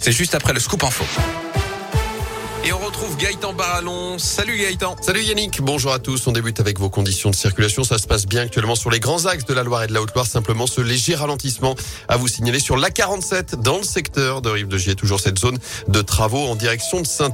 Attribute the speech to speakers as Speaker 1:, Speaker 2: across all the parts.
Speaker 1: C'est juste après le scoop info.
Speaker 2: Et on retrouve Gaëtan Barallon. Salut Gaëtan. Salut Yannick. Bonjour à tous. On débute avec vos conditions de circulation. Ça se passe bien actuellement sur les grands axes de la Loire et de la Haute-Loire. Simplement ce léger ralentissement à vous signaler sur l'A47 dans le secteur de Rive de Gier. Toujours cette zone de travaux en direction de saint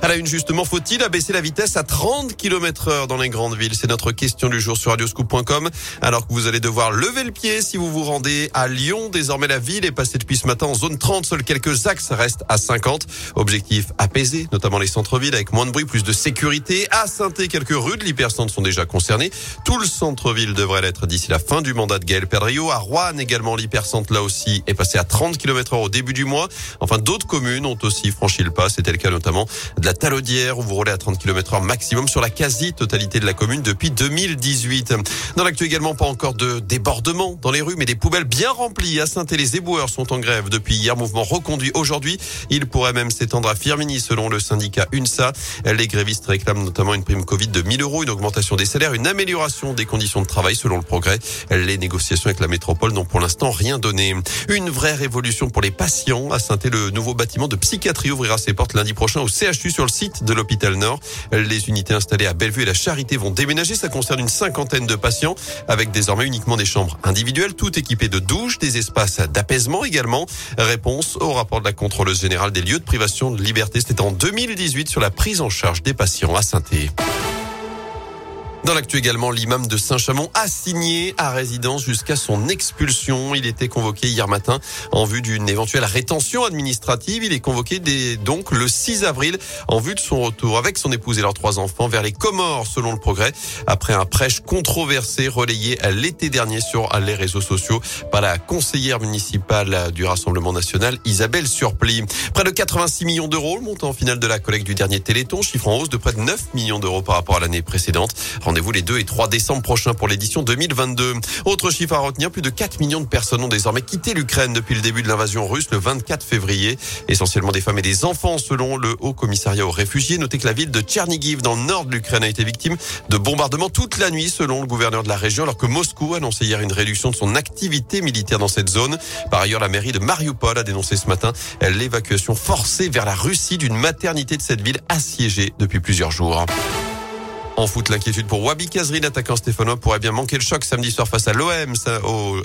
Speaker 2: À la une justement, faut-il abaisser la vitesse à 30 km heure dans les grandes villes? C'est notre question du jour sur radioscoop.com. Alors que vous allez devoir lever le pied si vous vous rendez à Lyon. Désormais, la ville est passée depuis ce matin en zone 30. Seuls quelques axes restent à 50. Objectif apaisé, notamment les centres-villes avec moins de bruit, plus de sécurité. À quelques rues de l'hypercentre sont déjà concernées. Tout le centre-ville devrait l'être d'ici la fin du mandat de Gaël Perdriau. À Rouen également, l'hypercentre là aussi est passé à 30 km heure au début du mois. Enfin, d'autres communes ont aussi franchi le pas. C'était le cas notamment de la Talaudière où vous roulez à 30 km heure maximum sur la quasi-totalité de la commune depuis 2018. Dans l'actu également, pas encore de débordement dans les rues, mais des poubelles bien remplies. À saint les éboueurs sont en grève depuis hier. Mouvement reconduit aujourd'hui. Il pourrait même s'étendre à Firmini selon le syndicat syndicat UNSA. Les grévistes réclament notamment une prime Covid de 1000 euros, une augmentation des salaires, une amélioration des conditions de travail selon le progrès. Les négociations avec la métropole n'ont pour l'instant rien donné. Une vraie révolution pour les patients. À saint le nouveau bâtiment de psychiatrie ouvrira ses portes lundi prochain au CHU sur le site de l'hôpital Nord. Les unités installées à Bellevue et la Charité vont déménager. Ça concerne une cinquantaine de patients avec désormais uniquement des chambres individuelles, toutes équipées de douches, des espaces d'apaisement également. Réponse au rapport de la contrôleuse générale des lieux de privation de liberté. C'était en 2000 2018 sur la prise en charge des patients à saint dans l'actu également, l'imam de Saint-Chamond a signé à résidence jusqu'à son expulsion. Il était convoqué hier matin en vue d'une éventuelle rétention administrative. Il est convoqué donc le 6 avril en vue de son retour avec son épouse et leurs trois enfants vers les Comores selon le progrès après un prêche controversé relayé l'été dernier sur les réseaux sociaux par la conseillère municipale du Rassemblement national Isabelle Surpli. Près de 86 millions d'euros, le montant final de la collecte du dernier Téléthon, chiffre en hausse de près de 9 millions d'euros par rapport à l'année précédente. Rendez-vous les 2 et 3 décembre prochains pour l'édition 2022. Autre chiffre à retenir, plus de 4 millions de personnes ont désormais quitté l'Ukraine depuis le début de l'invasion russe le 24 février. Essentiellement des femmes et des enfants selon le Haut Commissariat aux réfugiés. Notez que la ville de Tchernigiv dans le nord de l'Ukraine a été victime de bombardements toute la nuit selon le gouverneur de la région alors que Moscou annonçait hier une réduction de son activité militaire dans cette zone. Par ailleurs, la mairie de Mariupol a dénoncé ce matin l'évacuation forcée vers la Russie d'une maternité de cette ville assiégée depuis plusieurs jours. En foot, l'inquiétude pour Wabi Kazri, l'attaquant stéphanois, pourrait bien manquer le choc samedi soir face à l'OM,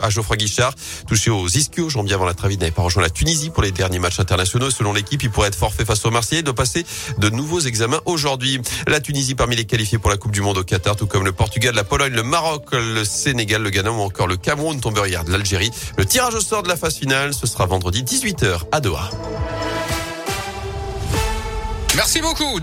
Speaker 2: à Geoffroy Guichard. Touché aux ischios, Jean-Bien avant la Travide n'avait pas rejoint la Tunisie pour les derniers matchs internationaux. Selon l'équipe, il pourrait être forfait face au Marseillais et doit passer de nouveaux examens aujourd'hui. La Tunisie parmi les qualifiés pour la Coupe du Monde au Qatar, tout comme le Portugal, la Pologne, le Maroc, le Sénégal, le Ghana ou encore le Cameroun tombeur hier de l'Algérie. Le tirage au sort de la phase finale, ce sera vendredi 18h à Doha.
Speaker 1: Merci beaucoup.